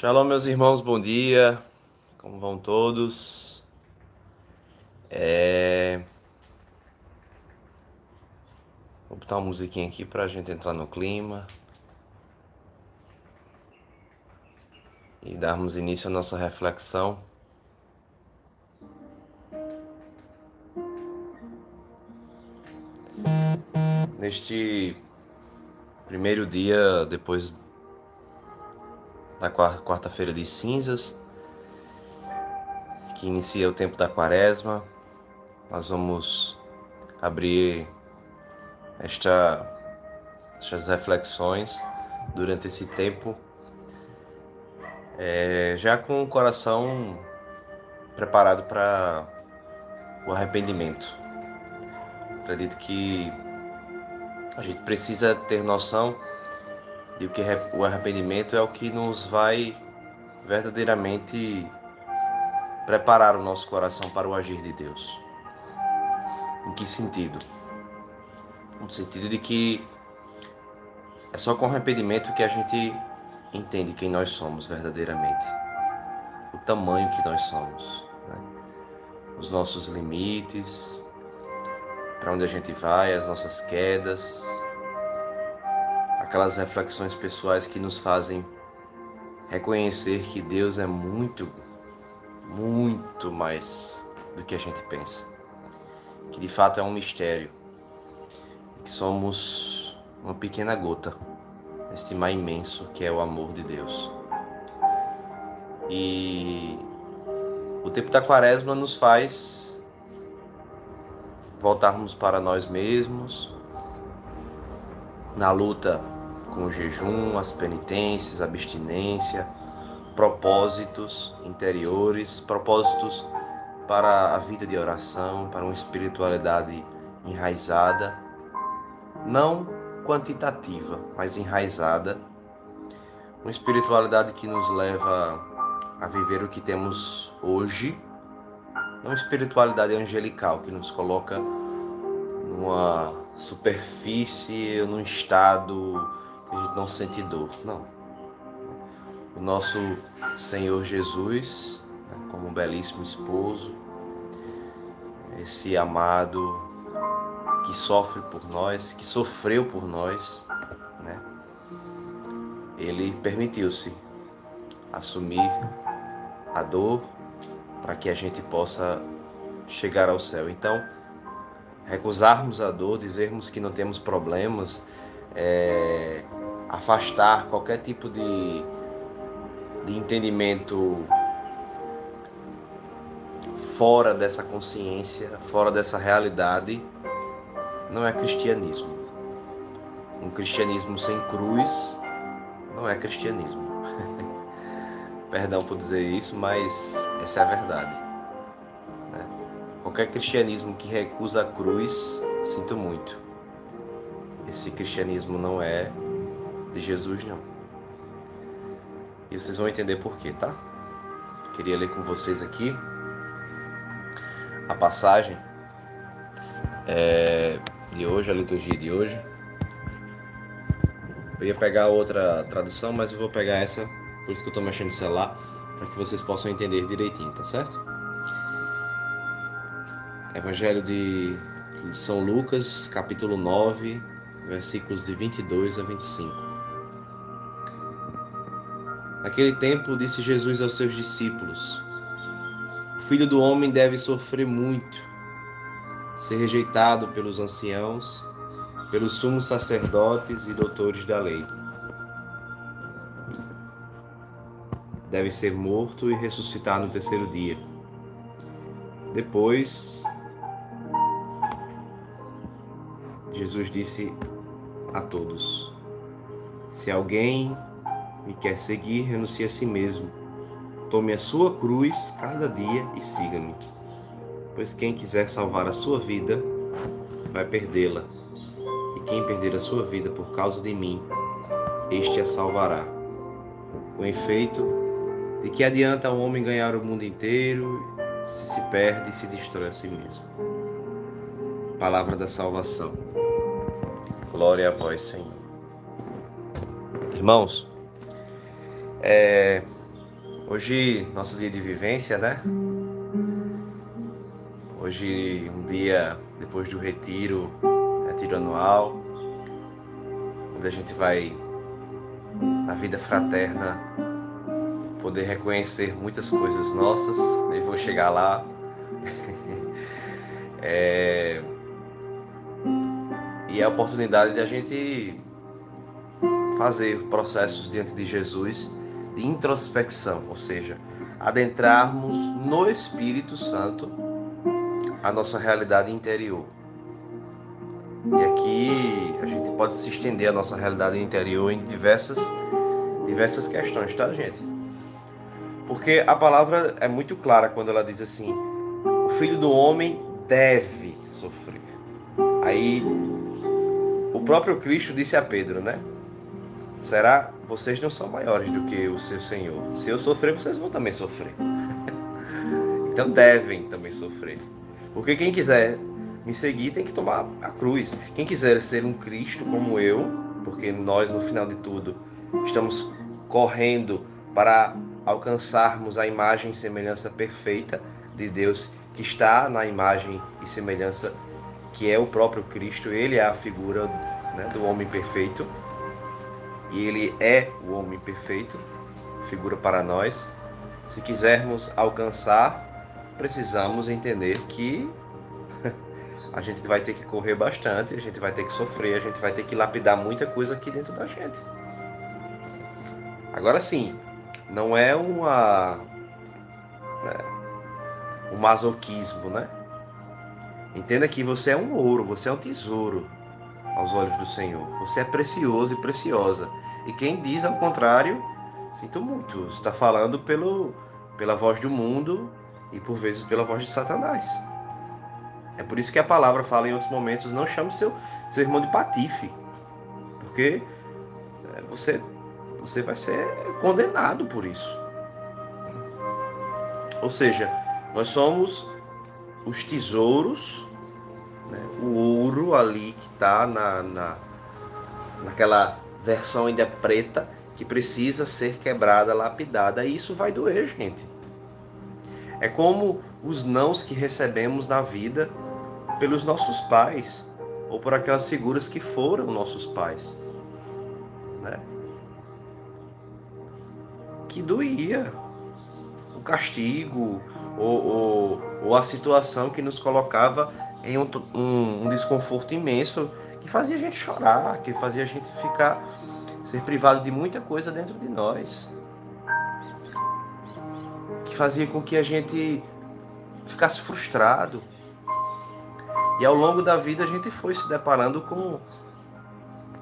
Shalom, meus irmãos, bom dia. Como vão todos? É... Vou botar uma musiquinha aqui para a gente entrar no clima e darmos início à nossa reflexão. Neste primeiro dia depois da quarta-feira de cinzas, que inicia o tempo da quaresma, nós vamos abrir esta, estas reflexões durante esse tempo, é, já com o coração preparado para o arrependimento. Acredito que a gente precisa ter noção de que o arrependimento é o que nos vai verdadeiramente preparar o nosso coração para o agir de Deus. Em que sentido? No sentido de que é só com arrependimento que a gente entende quem nós somos verdadeiramente, o tamanho que nós somos, né? os nossos limites, para onde a gente vai, as nossas quedas, aquelas reflexões pessoais que nos fazem reconhecer que Deus é muito, muito mais do que a gente pensa. Que de fato é um mistério. Que somos uma pequena gota neste mar imenso que é o amor de Deus. E o tempo da quaresma nos faz voltarmos para nós mesmos, na luta com o jejum, as penitências, abstinência, propósitos interiores, propósitos para a vida de oração, para uma espiritualidade enraizada, não quantitativa, mas enraizada, uma espiritualidade que nos leva a viver o que temos hoje. Não espiritualidade angelical que nos coloca numa superfície, num estado a gente não sente dor. Não. O nosso Senhor Jesus, né, como um belíssimo esposo, esse amado que sofre por nós, que sofreu por nós, né? Ele permitiu-se assumir a dor, para que a gente possa chegar ao céu. Então, recusarmos a dor, dizermos que não temos problemas, é, afastar qualquer tipo de, de entendimento fora dessa consciência, fora dessa realidade, não é cristianismo. Um cristianismo sem cruz não é cristianismo. Perdão por dizer isso, mas essa é a verdade. Né? Qualquer cristianismo que recusa a cruz, sinto muito. Esse cristianismo não é de Jesus, não. E vocês vão entender por quê, tá? Queria ler com vocês aqui a passagem é, de hoje, a liturgia de hoje. Eu ia pegar outra tradução, mas eu vou pegar essa por isso que eu estou mexendo no celular, para que vocês possam entender direitinho, tá certo? Evangelho de São Lucas, capítulo 9, versículos de 22 a 25. Naquele tempo disse Jesus aos seus discípulos: O filho do homem deve sofrer muito, ser rejeitado pelos anciãos, pelos sumos sacerdotes e doutores da lei deve ser morto e ressuscitar no terceiro dia. Depois, Jesus disse a todos: Se alguém me quer seguir, renuncie a si mesmo. Tome a sua cruz cada dia e siga-me. Pois quem quiser salvar a sua vida, vai perdê-la. E quem perder a sua vida por causa de mim, este a salvará. Com efeito, de que adianta o homem ganhar o mundo inteiro se se perde e se destrói a si mesmo? Palavra da salvação. Glória a vós, Senhor. Irmãos, é, Hoje, nosso dia de vivência, né? Hoje, um dia depois do retiro, retiro anual, onde a gente vai, na vida fraterna, poder reconhecer muitas coisas nossas. E vou chegar lá. é... E é a oportunidade de a gente fazer processos diante de Jesus de introspecção, ou seja, adentrarmos no Espírito Santo a nossa realidade interior. E aqui a gente pode se estender a nossa realidade interior em diversas diversas questões, tá, gente? Porque a palavra é muito clara quando ela diz assim: o filho do homem deve sofrer. Aí o próprio Cristo disse a Pedro, né? Será vocês não são maiores do que o seu Senhor. Se eu sofrer, vocês vão também sofrer. então devem também sofrer. Porque quem quiser me seguir tem que tomar a cruz. Quem quiser ser um Cristo como eu, porque nós no final de tudo estamos correndo para alcançarmos a imagem e semelhança perfeita de Deus, que está na imagem e semelhança que é o próprio Cristo, ele é a figura né, do homem perfeito e ele é o homem perfeito, figura para nós. Se quisermos alcançar, precisamos entender que a gente vai ter que correr bastante, a gente vai ter que sofrer, a gente vai ter que lapidar muita coisa aqui dentro da gente. Agora sim, não é uma né, um masoquismo, né? Entenda que você é um ouro, você é um tesouro aos olhos do Senhor. Você é precioso e preciosa. E quem diz ao contrário, sinto muito, está falando pelo, pela voz do mundo e por vezes pela voz de Satanás. É por isso que a palavra fala em outros momentos: não chame seu, seu irmão de patife, porque é, você, você vai ser condenado por isso. Ou seja, nós somos os tesouros né? O ouro ali que está na, na, naquela versão ainda preta que precisa ser quebrada, lapidada. E isso vai doer, gente. É como os nãos que recebemos na vida pelos nossos pais ou por aquelas figuras que foram nossos pais. Né? Que doía o castigo ou, ou, ou a situação que nos colocava em um, um, um desconforto imenso que fazia a gente chorar, que fazia a gente ficar, ser privado de muita coisa dentro de nós. Que fazia com que a gente ficasse frustrado. E ao longo da vida a gente foi se deparando com,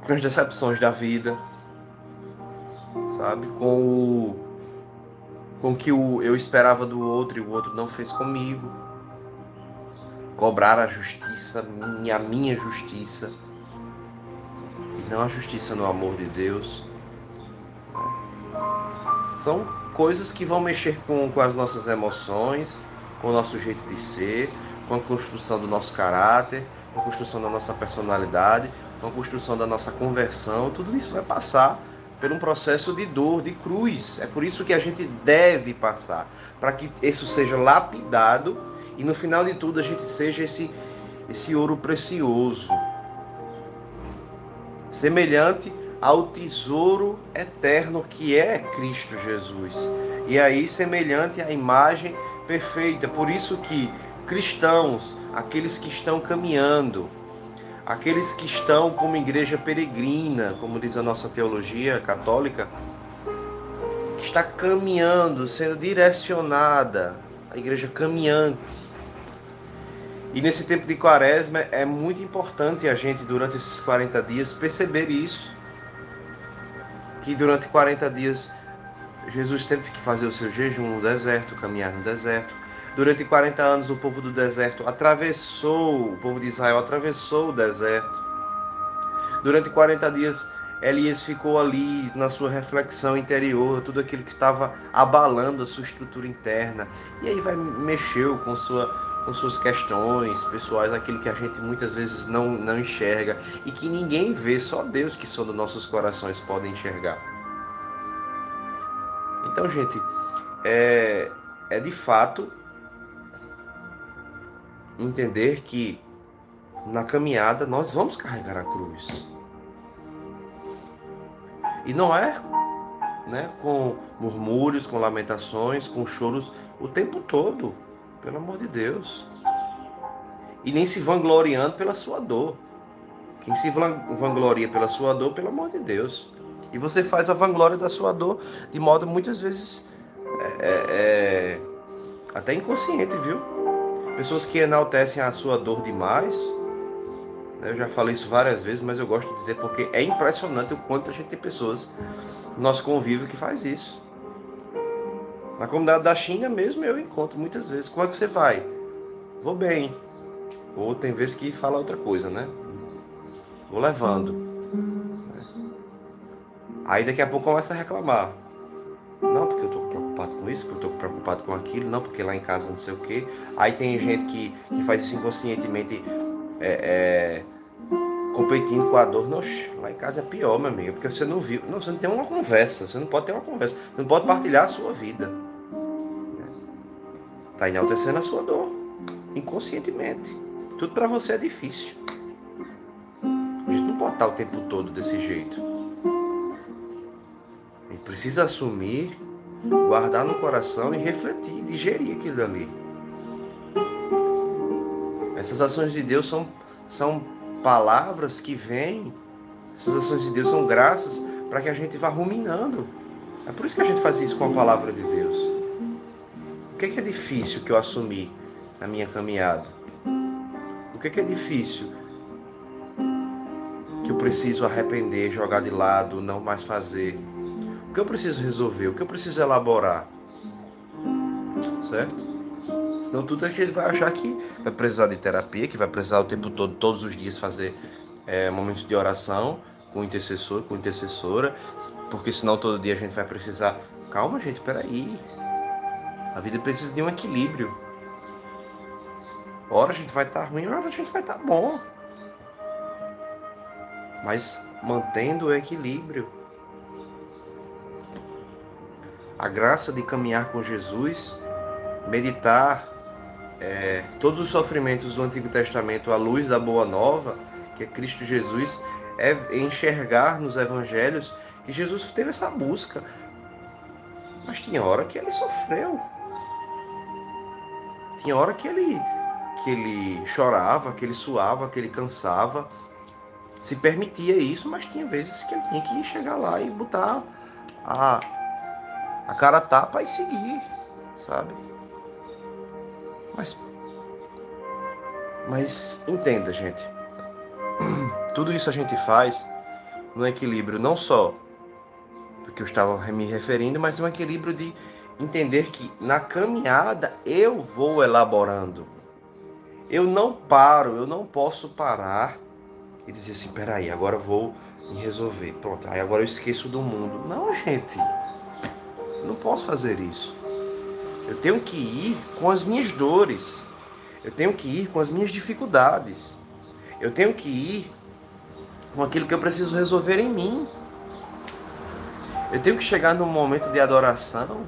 com as decepções da vida, sabe? Com o com que eu esperava do outro e o outro não fez comigo cobrar a justiça, a minha justiça, e não a justiça no amor de Deus. São coisas que vão mexer com, com as nossas emoções, com o nosso jeito de ser, com a construção do nosso caráter, com a construção da nossa personalidade, com a construção da nossa conversão. Tudo isso vai passar por um processo de dor, de cruz. É por isso que a gente deve passar, para que isso seja lapidado e no final de tudo a gente seja esse, esse ouro precioso, semelhante ao tesouro eterno que é Cristo Jesus. E aí semelhante à imagem perfeita. Por isso que cristãos, aqueles que estão caminhando, aqueles que estão como igreja peregrina, como diz a nossa teologia católica, que está caminhando, sendo direcionada, a igreja caminhante, e nesse tempo de quaresma é muito importante a gente, durante esses 40 dias, perceber isso. Que durante 40 dias Jesus teve que fazer o seu jejum no deserto, caminhar no deserto. Durante 40 anos o povo do deserto atravessou, o povo de Israel atravessou o deserto. Durante 40 dias Elias ficou ali na sua reflexão interior, tudo aquilo que estava abalando a sua estrutura interna. E aí vai mexeu com sua com suas questões pessoais, aquilo que a gente muitas vezes não, não enxerga e que ninguém vê, só Deus que sonda nossos corações pode enxergar. Então, gente, é, é de fato entender que na caminhada nós vamos carregar a cruz. E não é né, com murmúrios, com lamentações, com choros o tempo todo, pelo amor de Deus. E nem se vangloriando pela sua dor. Quem se vangloria pela sua dor, pelo amor de Deus. E você faz a vanglória da sua dor de modo muitas vezes é, é, é até inconsciente, viu? Pessoas que enaltecem a sua dor demais. Eu já falei isso várias vezes, mas eu gosto de dizer porque é impressionante o quanto a gente tem pessoas no nosso convívio que faz isso. Na comunidade da China mesmo eu encontro muitas vezes. Como é que você vai? Vou bem. Ou tem vezes que fala outra coisa, né? Vou levando. Aí daqui a pouco começa a reclamar. Não, porque eu tô preocupado com isso, porque eu tô preocupado com aquilo, não, porque lá em casa não sei o quê. Aí tem gente que, que faz isso inconscientemente é, é, competindo com a dor. Não, lá em casa é pior, meu amigo, porque você não viu. Não, você não tem uma conversa, você não pode ter uma conversa, você não pode partilhar a sua vida. Tá enaltecendo a sua dor, inconscientemente. Tudo para você é difícil. A gente não pode estar o tempo todo desse jeito. A gente precisa assumir, guardar no coração e refletir, digerir aquilo ali. Essas ações de Deus são, são palavras que vêm, essas ações de Deus são graças para que a gente vá ruminando. É por isso que a gente faz isso com a palavra de Deus. O que é, que é difícil que eu assumi na minha caminhada? O que é, que é difícil que eu preciso arrepender, jogar de lado, não mais fazer? O que eu preciso resolver? O que eu preciso elaborar? Certo? Senão tudo a gente vai achar que vai precisar de terapia, que vai precisar o tempo todo, todos os dias, fazer é, momentos de oração com o intercessor, com intercessora, porque senão todo dia a gente vai precisar. Calma, gente, peraí. A vida precisa de um equilíbrio. Hora a gente vai estar tá ruim, hora a gente vai estar tá bom mas mantendo o equilíbrio. A graça de caminhar com Jesus, meditar é, todos os sofrimentos do Antigo Testamento à luz da Boa Nova, que é Cristo Jesus, é enxergar nos Evangelhos que Jesus teve essa busca. Mas tinha hora que ele sofreu. Tinha hora que ele, que ele chorava, que ele suava, que ele cansava se permitia isso, mas tinha vezes que ele tinha que chegar lá e botar a, a cara tapa e seguir, sabe? Mas, mas entenda, gente. Tudo isso a gente faz no equilíbrio não só do que eu estava me referindo, mas um equilíbrio de entender que na caminhada eu vou elaborando. Eu não paro, eu não posso parar e dizer assim, peraí, agora eu vou me resolver. Pronto, aí agora eu esqueço do mundo. Não, gente. Não posso fazer isso. Eu tenho que ir com as minhas dores. Eu tenho que ir com as minhas dificuldades. Eu tenho que ir com aquilo que eu preciso resolver em mim. Eu tenho que chegar num momento de adoração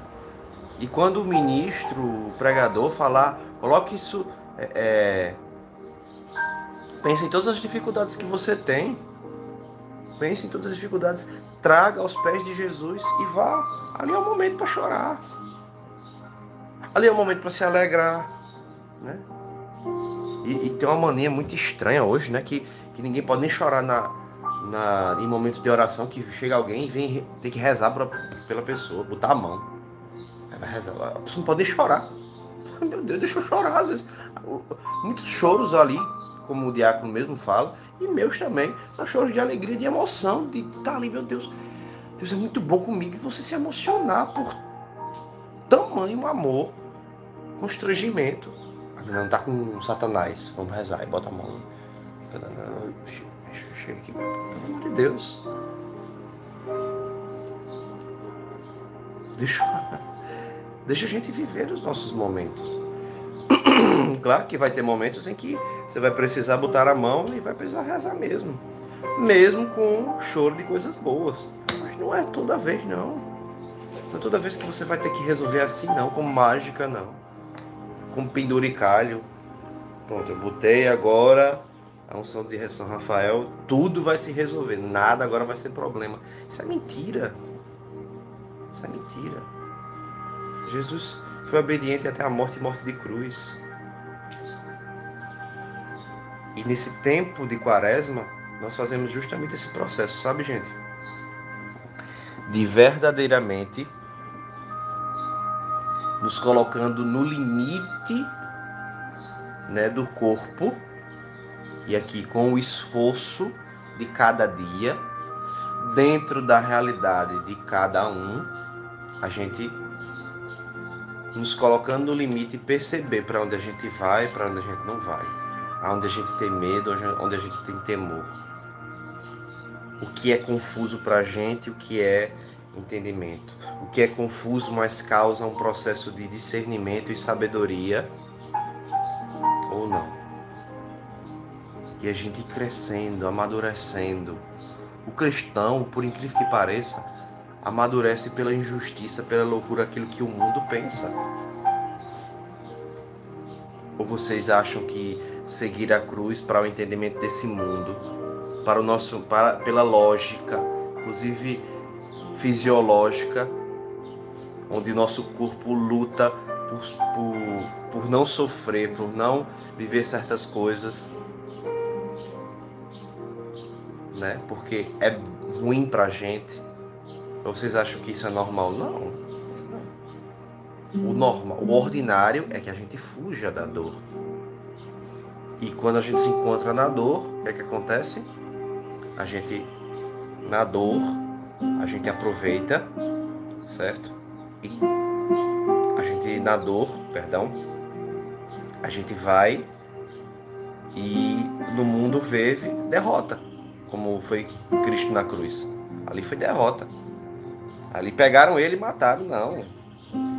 e quando o ministro, o pregador falar, coloque isso é, é Pense em todas as dificuldades que você tem. Pense em todas as dificuldades. Traga aos pés de Jesus e vá. Ali é o momento para chorar. Ali é o momento para se alegrar. Né? E, e, tem uma mania muito estranha hoje, né? Que, que ninguém pode nem chorar na, na, em momentos de oração que chega alguém e vem ter que rezar pra, pela pessoa, botar a mão. Vai rezar. A pessoa não pode nem chorar. Meu Deus, deixa eu chorar às vezes. Muitos choros ali como o diácono mesmo fala, e meus também. São choros de alegria, de emoção, de estar ali, meu Deus, Deus é muito bom comigo, e você se emocionar por tamanho amor, constrangimento. Não está com Satanás, vamos rezar e bota a mão. Chega aqui, pelo amor de Deus. Deixa, deixa a gente viver os nossos momentos. claro que vai ter momentos em que você vai precisar botar a mão e vai precisar rezar mesmo. Mesmo com choro de coisas boas. Mas não é toda vez, não. Não é toda vez que você vai ter que resolver assim, não, com mágica, não. Com penduricalho. Pronto, eu botei agora a unção de São Rafael, tudo vai se resolver, nada agora vai ser problema. Isso é mentira. Isso é mentira. Jesus foi obediente até a morte e morte de cruz. E nesse tempo de quaresma, nós fazemos justamente esse processo, sabe, gente? De verdadeiramente nos colocando no limite né, do corpo, e aqui com o esforço de cada dia, dentro da realidade de cada um, a gente nos colocando no limite e perceber para onde a gente vai e para onde a gente não vai, aonde a gente tem medo, onde a gente tem temor. O que é confuso para a gente, o que é entendimento. O que é confuso, mas causa um processo de discernimento e sabedoria ou não. E a gente crescendo, amadurecendo. O cristão, por incrível que pareça, amadurece pela injustiça, pela loucura, aquilo que o mundo pensa. Ou vocês acham que seguir a cruz para o entendimento desse mundo, para o nosso, para, pela lógica, inclusive fisiológica, onde nosso corpo luta por, por, por não sofrer, por não viver certas coisas, né? Porque é ruim pra gente. Vocês acham que isso é normal? Não. O normal, o ordinário é que a gente fuja da dor. E quando a gente se encontra na dor, o que é que acontece? A gente na dor a gente aproveita, certo? E a gente, na dor, perdão, a gente vai e no mundo vê derrota, como foi Cristo na cruz. Ali foi derrota. Ali pegaram ele e mataram, não.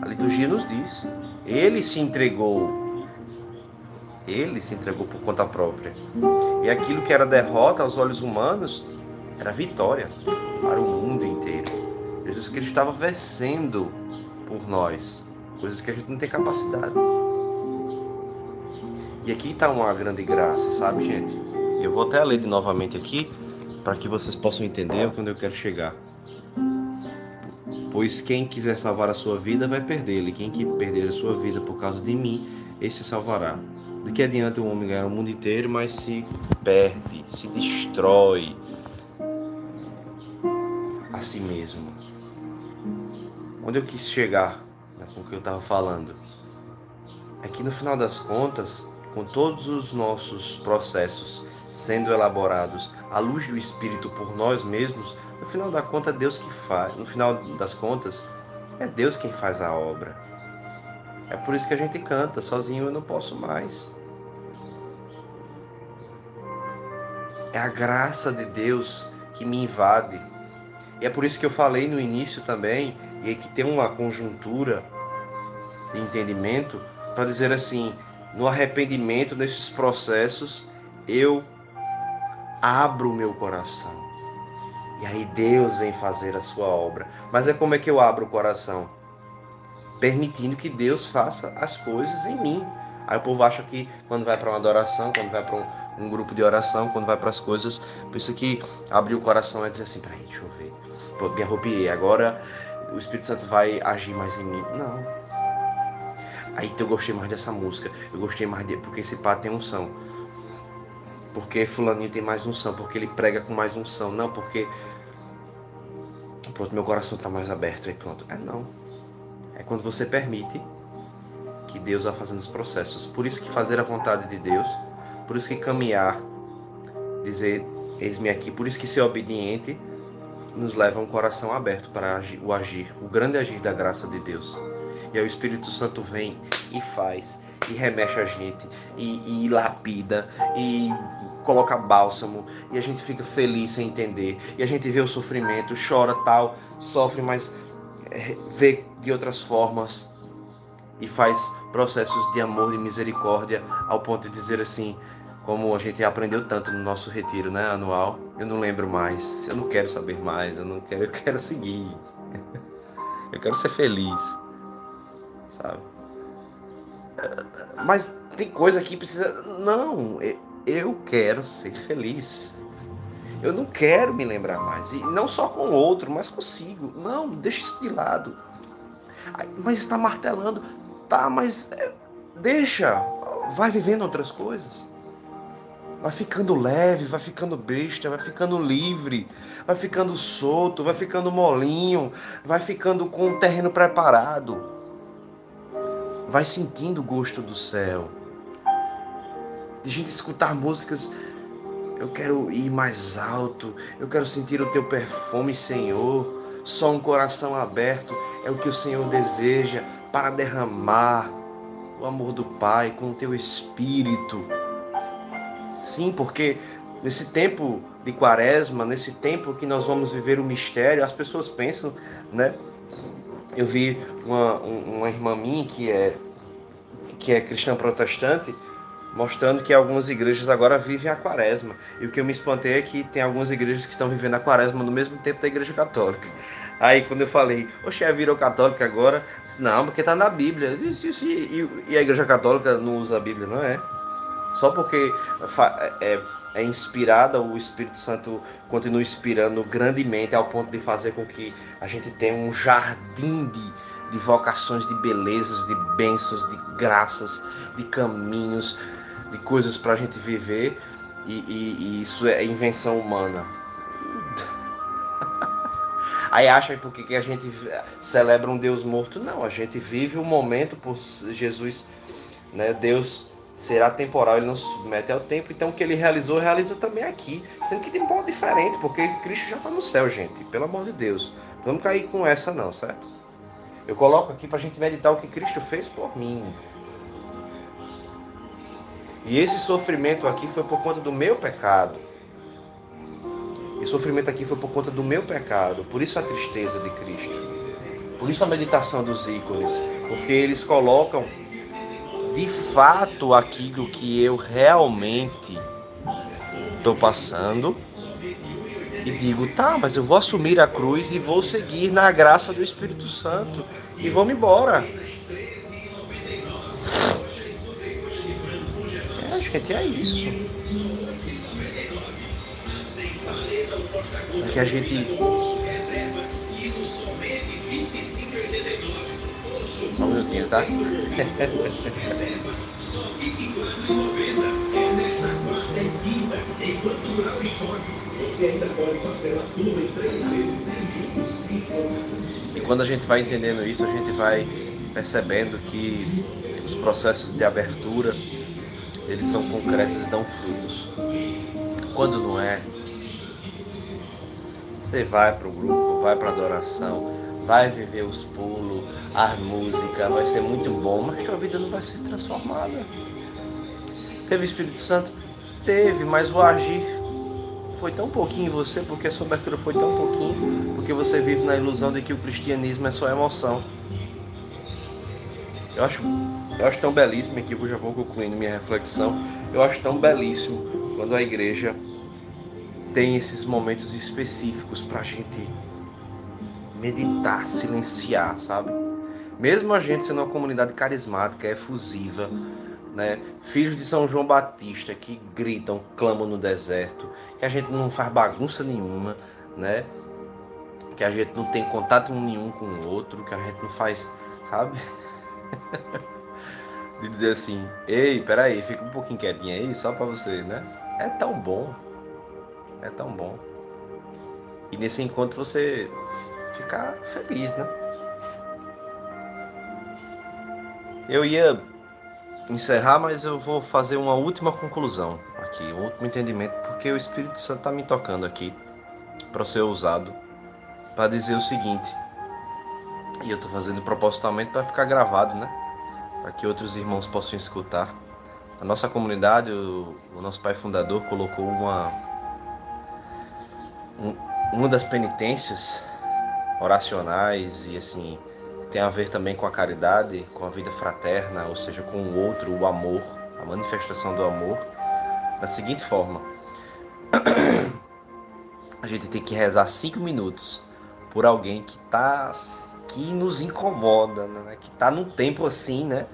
A liturgia nos diz. Ele se entregou. Ele se entregou por conta própria. E aquilo que era derrota aos olhos humanos era vitória para o mundo inteiro. Jesus Cristo estava vencendo por nós, coisas que a gente não tem capacidade. E aqui está uma grande graça, sabe, gente? Eu vou até ler de novamente aqui para que vocês possam entender onde eu quero chegar. Pois quem quiser salvar a sua vida vai perdê-la, e quem perder a sua vida por causa de mim, esse salvará. Do que adianta o homem ganhar o mundo inteiro, mas se perde, se destrói, a si mesmo. Onde eu quis chegar né, com o que eu estava falando é que no final das contas, com todos os nossos processos sendo elaborados à luz do Espírito por nós mesmos, no final da conta Deus que faz. No final das contas, é Deus quem faz a obra. É por isso que a gente canta, sozinho eu não posso mais. É a graça de Deus que me invade e é por isso que eu falei no início também, e que tem uma conjuntura de entendimento, para dizer assim: no arrependimento, nesses processos, eu abro o meu coração. E aí Deus vem fazer a sua obra. Mas é como é que eu abro o coração? Permitindo que Deus faça as coisas em mim. Aí o povo acha que quando vai para uma adoração, quando vai para um, um, grupo de oração, quando vai para as coisas, pensa que abrir o coração é dizer assim, peraí, deixa eu ver me arrupiei, agora o Espírito Santo vai agir mais em mim. Não. Aí então, eu gostei mais dessa música, eu gostei mais de. Porque esse pá tem unção. Porque Fulaninho tem mais unção, porque ele prega com mais unção. Não, porque. Pronto, meu coração está mais aberto. Aí pronto. É não. É quando você permite que Deus vá fazendo os processos. Por isso que fazer a vontade de Deus, por isso que caminhar, dizer, eis-me aqui, por isso que ser obediente nos leva a um coração aberto para o agir, o grande agir da graça de Deus. E aí o Espírito Santo vem e faz, e remexe a gente, e, e lapida, e coloca bálsamo, e a gente fica feliz sem entender, e a gente vê o sofrimento, chora tal, sofre, mas é, vê de outras formas, e faz processos de amor e misericórdia ao ponto de dizer assim: como a gente aprendeu tanto no nosso retiro né, anual, eu não lembro mais, eu não quero saber mais, eu não quero, eu quero seguir. Eu quero ser feliz. Sabe? Mas tem coisa que precisa. Não, eu quero ser feliz. Eu não quero me lembrar mais. E não só com o outro, mas consigo. Não, deixa isso de lado. Mas está martelando. Tá, mas é, deixa. Vai vivendo outras coisas. Vai ficando leve, vai ficando besta, vai ficando livre, vai ficando solto, vai ficando molinho, vai ficando com o terreno preparado. Vai sentindo o gosto do céu. De gente escutar músicas eu quero ir mais alto, eu quero sentir o teu perfume, Senhor. Só um coração aberto é o que o Senhor deseja para derramar o amor do Pai com o teu espírito. Sim, porque nesse tempo de quaresma, nesse tempo que nós vamos viver o mistério, as pessoas pensam, né? Eu vi uma, uma irmã minha que é, que é cristã protestante, mostrando que algumas igrejas agora vivem a quaresma. E o que eu me espantei é que tem algumas igrejas que estão vivendo a quaresma no mesmo tempo da igreja católica. Aí quando eu falei, oxe, é virou católica agora? Não, porque está na Bíblia. Disse, e, e a igreja católica não usa a Bíblia, não é? Só porque é, é inspirada, o Espírito Santo continua inspirando grandemente ao ponto de fazer com que a gente tenha um jardim de, de vocações, de belezas, de bênçãos, de graças, de caminhos, de coisas para a gente viver e, e, e, isso é invenção humana. Aí acha por que a gente celebra um Deus morto? Não, a gente vive o momento por Jesus, né? Deus será temporal, ele não se submete ao tempo, então o que ele realizou, realiza também aqui, sendo que de modo diferente, porque Cristo já está no céu, gente, pelo amor de Deus. Vamos cair com essa não, certo? Eu coloco aqui para a gente meditar o que Cristo fez por mim. E esse sofrimento aqui foi por conta do meu pecado. Esse sofrimento aqui foi por conta do meu pecado. Por isso a tristeza de Cristo. Por isso a meditação dos ícones. Porque eles colocam de fato aquilo que eu realmente estou passando. E digo, tá, mas eu vou assumir a cruz e vou seguir na graça do Espírito Santo. E vou-me embora. gente, é isso. É que a gente. Só um minutinho, tá? E quando a gente vai entendendo isso, a gente vai percebendo que os processos de abertura eles são concretos e dão frutos. Quando não é, você vai para o grupo, vai para a adoração, vai viver os pulos, a música, vai ser muito bom, mas tua vida não vai ser transformada. Teve Espírito Santo? Teve, mas o agir foi tão pouquinho em você, porque a sua abertura foi tão pouquinho, porque você vive na ilusão de que o cristianismo é só emoção. Eu acho eu acho tão belíssimo, aqui eu já vou concluindo minha reflexão, eu acho tão belíssimo quando a igreja tem esses momentos específicos para a gente meditar, silenciar, sabe? Mesmo a gente sendo uma comunidade carismática, efusiva, né? Filhos de São João Batista que gritam, clamam no deserto, que a gente não faz bagunça nenhuma, né? Que a gente não tem contato nenhum com o outro, que a gente não faz, sabe? de dizer assim, ei, peraí, fica um pouquinho quietinho aí, só para você, né? É tão bom. É tão bom. E nesse encontro você ficar feliz, né? Eu ia encerrar, mas eu vou fazer uma última conclusão aqui, um último entendimento, porque o Espírito Santo está me tocando aqui para ser usado para dizer o seguinte. E eu estou fazendo propositalmente para ficar gravado, né? para que outros irmãos possam escutar. A nossa comunidade, o, o nosso pai fundador colocou uma um, uma das penitências oracionais e assim tem a ver também com a caridade, com a vida fraterna, ou seja, com o outro, o amor, a manifestação do amor, da seguinte forma: a gente tem que rezar cinco minutos por alguém que está que nos incomoda, né? Que tá num tempo assim, né?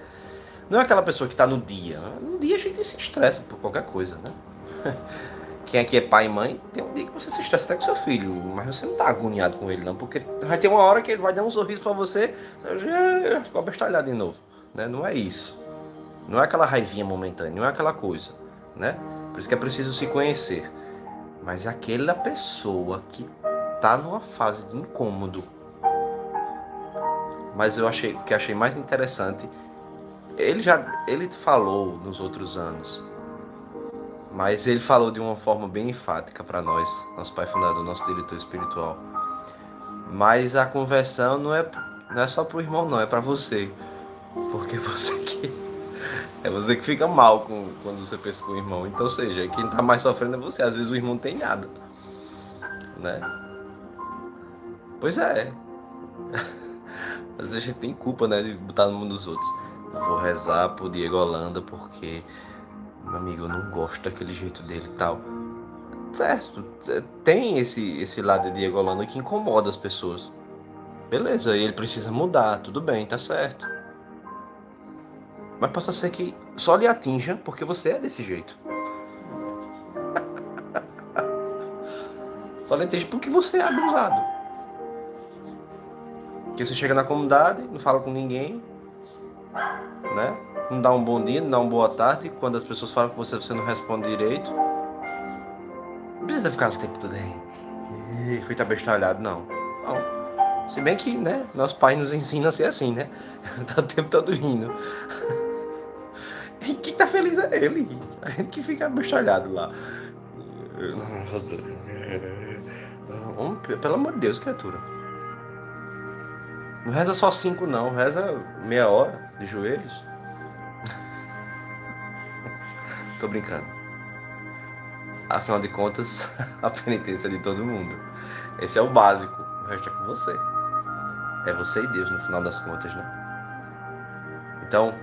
Não é aquela pessoa que tá no dia. No dia a gente se estressa por qualquer coisa, né? Quem aqui é pai e mãe, tem um dia que você se estressa até com seu filho, mas você não tá agoniado com ele, não, porque vai ter uma hora que ele vai dar um sorriso para você, você já ficou abestalhado de novo, né? Não é isso. Não é aquela raivinha momentânea, não é aquela coisa, né? Por isso que é preciso se conhecer. Mas é aquela pessoa que tá numa fase de incômodo. Mas eu achei que achei mais interessante, ele já ele falou nos outros anos mas ele falou de uma forma bem enfática para nós, nosso pai fundador, nosso diretor espiritual. Mas a conversão não é, não é só para o irmão, não, é para você. Porque você que. É você que fica mal com, quando você pensa com o irmão. Então, seja, quem está mais sofrendo é você. Às vezes o irmão não tem nada. Né? Pois é. Às vezes a gente tem culpa, né, de botar no mundo dos outros. Eu vou rezar pro Diego Holanda porque meu amigo, eu não gosto daquele jeito dele e tal. Certo, tem esse, esse lado de Diego que incomoda as pessoas. Beleza, ele precisa mudar, tudo bem, tá certo. Mas possa ser que só lhe atinja porque você é desse jeito. só lhe atinja porque você é abusado. Porque você chega na comunidade, não fala com ninguém, né? não dá um bom dia, não dá uma boa tarde. Quando as pessoas falam com você, você não responde direito. Não precisa ficar o tempo todo aí. Feito abestalhado, não. não. Se bem que, né, nossos pais nos ensinam a ser assim, né? Tá o tempo todo rindo. E quem tá feliz é ele. A gente que fica abestalhado lá. Pelo amor de Deus, criatura. Não reza só cinco, não. Reza meia hora de joelhos. Tô brincando. Afinal de contas, a penitência é de todo mundo. Esse é o básico. O resto é com você. É você e Deus no final das contas, né? Então,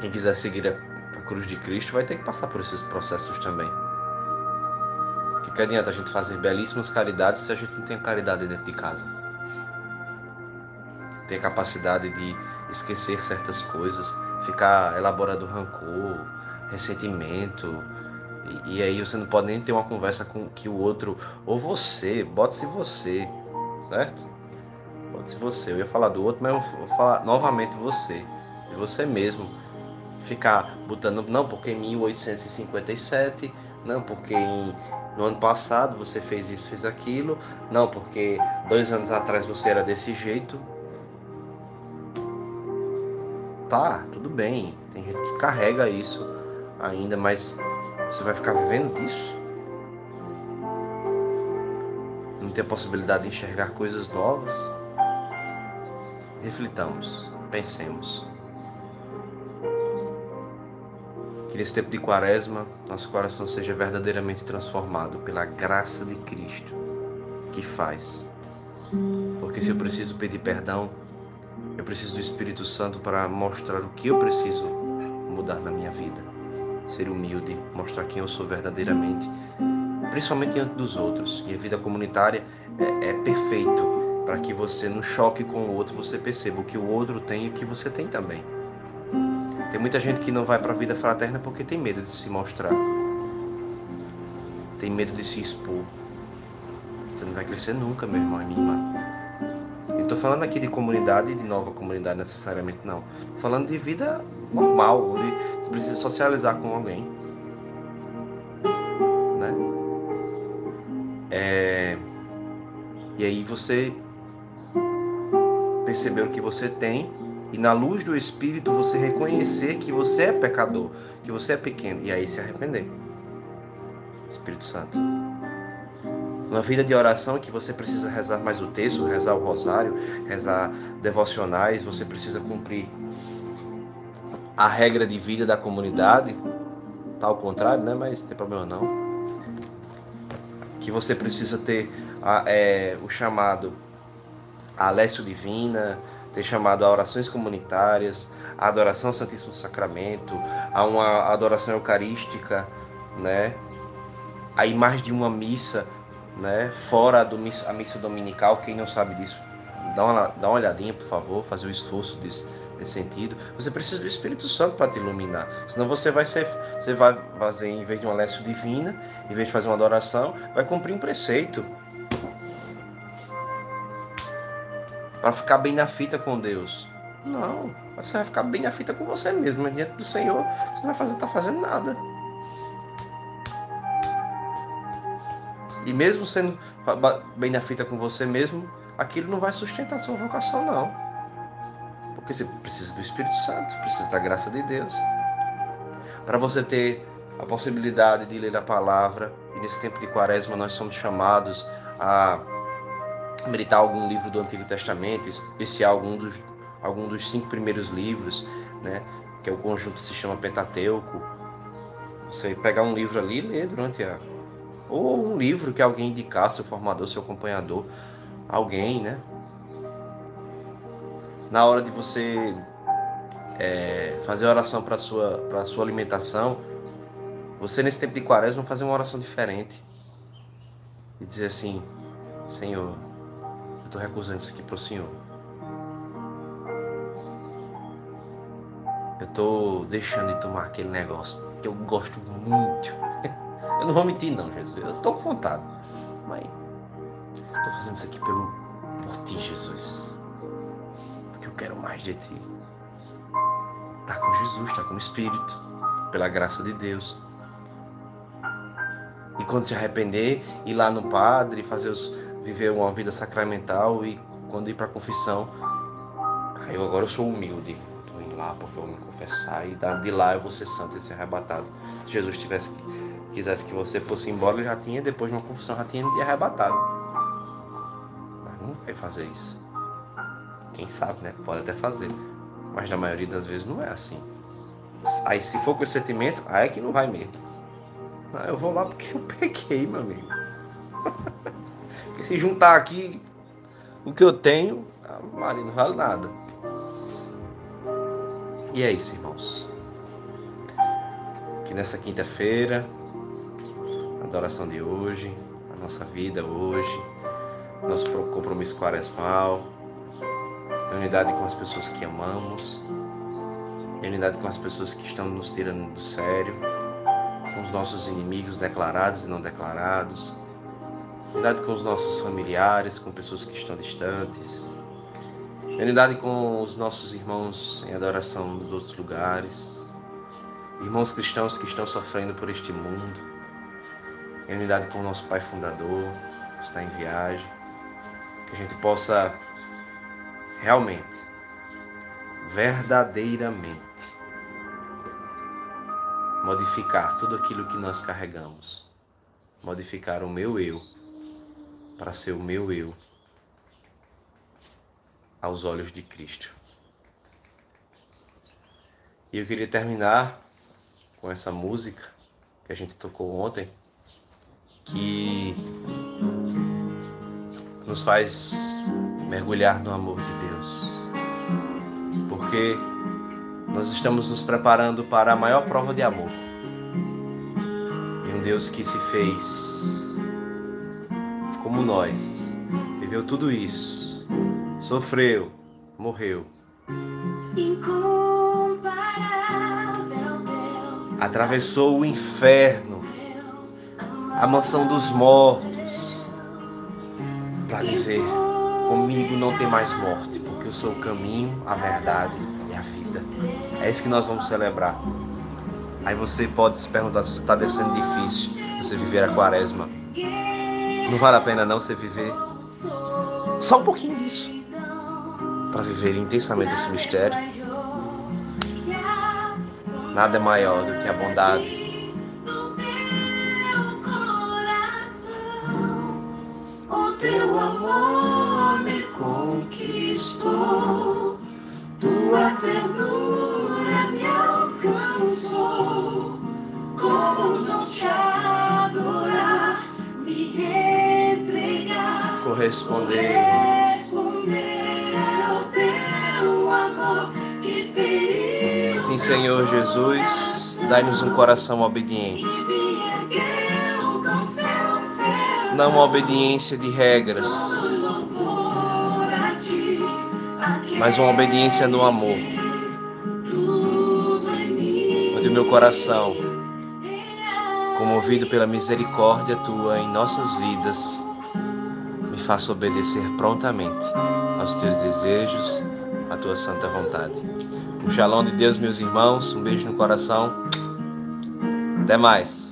quem quiser seguir a, cruz de Cristo vai ter que passar por esses processos também. Que, que adianta a gente fazer belíssimas caridades se a gente não tem caridade dentro de casa? Ter a capacidade de esquecer certas coisas, ficar elaborando rancor, ressentimento. E, e, aí você não pode nem ter uma conversa com que o outro, ou você, bote-se você, certo? Bote-se você. Eu ia falar do outro, mas eu vou falar novamente você, de você mesmo. Ficar botando, não, porque em 1857, não, porque em, no ano passado você fez isso, fez aquilo, não, porque dois anos atrás você era desse jeito. Tá, tudo bem. Tem gente que carrega isso ainda, mas você vai ficar vivendo disso? Não tem a possibilidade de enxergar coisas novas? Reflitamos, pensemos. Que nesse tempo de quaresma, nosso coração seja verdadeiramente transformado pela graça de Cristo que faz. Porque se eu preciso pedir perdão, eu preciso do Espírito Santo para mostrar o que eu preciso mudar na minha vida ser humilde, mostrar quem eu sou verdadeiramente, principalmente diante dos outros. E a vida comunitária é, é perfeito para que você, no choque com o outro, você perceba o que o outro tem e o que você tem também. Tem muita gente que não vai para a vida fraterna porque tem medo de se mostrar, tem medo de se expor. Você não vai crescer nunca, meu irmão e minha irmã. Eu estou falando aqui de comunidade, de nova comunidade necessariamente, não. Tô falando de vida normal, onde você precisa socializar com alguém. Né? É... E aí você perceber o que você tem e na luz do Espírito você reconhecer que você é pecador, que você é pequeno e aí se arrepender. Espírito Santo. Uma vida de oração que você precisa rezar mais o texto, rezar o rosário, rezar devocionais, você precisa cumprir a regra de vida da comunidade, tá ao contrário, né? Mas não tem problema não. Que você precisa ter a, é, o chamado a Alessio Divina, ter chamado a orações comunitárias, a adoração ao Santíssimo Sacramento, a uma adoração eucarística, né? Aí mais de uma missa, né? Fora do a missa dominical, quem não sabe disso, dá uma, dá uma olhadinha, por favor, fazer o um esforço desse, nesse sentido. Você precisa do Espírito Santo para te iluminar. Senão você vai ser, você vai fazer, em vez de uma lécio divina, em vez de fazer uma adoração, vai cumprir um preceito. Para ficar bem na fita com Deus. Não, você vai ficar bem na fita com você mesmo, mas diante do Senhor, você não vai fazer, tá fazendo nada. E mesmo sendo bem na fita com você mesmo, aquilo não vai sustentar a sua vocação, não. Porque você precisa do Espírito Santo, precisa da graça de Deus. Para você ter a possibilidade de ler a palavra, e nesse tempo de quaresma nós somos chamados a meditar algum livro do Antigo Testamento, especial algum dos, algum dos cinco primeiros livros, né? que é o conjunto que se chama Pentateuco. Você pegar um livro ali e ler durante a. Ou um livro que alguém indicar, seu formador, seu acompanhador, alguém, né? Na hora de você é, fazer oração para sua para sua alimentação, você nesse tempo de quaresma fazer uma oração diferente e dizer assim, Senhor, eu estou recusando isso aqui para o Senhor. Eu estou deixando de tomar aquele negócio que eu gosto muito. Eu não vou mentir não, Jesus. Eu estou com vontade. Mas Estou fazendo isso aqui pelo, por ti, Jesus. Porque eu quero mais de ti. Está com Jesus, está com o Espírito, pela graça de Deus. E quando se arrepender, ir lá no padre, fazer os, viver uma vida sacramental e quando ir para a confissão, aí eu agora eu sou humilde. Estou indo lá porque eu vou me confessar e de lá eu vou ser santo e ser arrebatado. Se Jesus tivesse quisesse que você fosse embora, ele já tinha, depois de uma confissão, já tinha te arrebatado vai fazer isso. Quem sabe, né? Pode até fazer. Mas na maioria das vezes não é assim. Aí se for com esse sentimento, aí é que não vai mesmo. Não, eu vou lá porque eu peguei, meu amigo. porque se juntar aqui o que eu tenho, Maria não vale nada. E é isso, irmãos. Que nessa quinta-feira, a adoração de hoje, a nossa vida hoje, nosso compromisso quaresmal, a unidade com as pessoas que amamos, unidade com as pessoas que estão nos tirando do sério, com os nossos inimigos declarados e não declarados, unidade com os nossos familiares, com pessoas que estão distantes, unidade com os nossos irmãos em adoração nos outros lugares, irmãos cristãos que estão sofrendo por este mundo, em unidade com o nosso Pai Fundador, que está em viagem, que a gente possa realmente, verdadeiramente, modificar tudo aquilo que nós carregamos, modificar o meu eu para ser o meu eu aos olhos de Cristo. E eu queria terminar com essa música que a gente tocou ontem, que nos faz mergulhar no amor de Deus. Porque nós estamos nos preparando para a maior prova de amor. E um Deus que se fez como nós, viveu tudo isso, sofreu, morreu. Atravessou o inferno, a mansão dos mortos para dizer: comigo não tem mais morte, porque eu sou o caminho, a verdade e a vida. É isso que nós vamos celebrar. Aí você pode se perguntar se está sendo difícil você viver a quaresma. Não vale a pena não você viver só um pouquinho disso para viver intensamente esse mistério. Nada é maior do que a bondade conquistou, tua ternura me alcançou. Como não te adorar, me entregar, corresponder, corresponder ao teu amor que feriu. Sim, Senhor Jesus, dai-nos um coração obediente. Não uma obediência de regras mas uma obediência no amor, onde meu coração, comovido pela misericórdia tua em nossas vidas, me faça obedecer prontamente aos teus desejos, à tua santa vontade. Um shalom de Deus, meus irmãos, um beijo no coração. Até mais.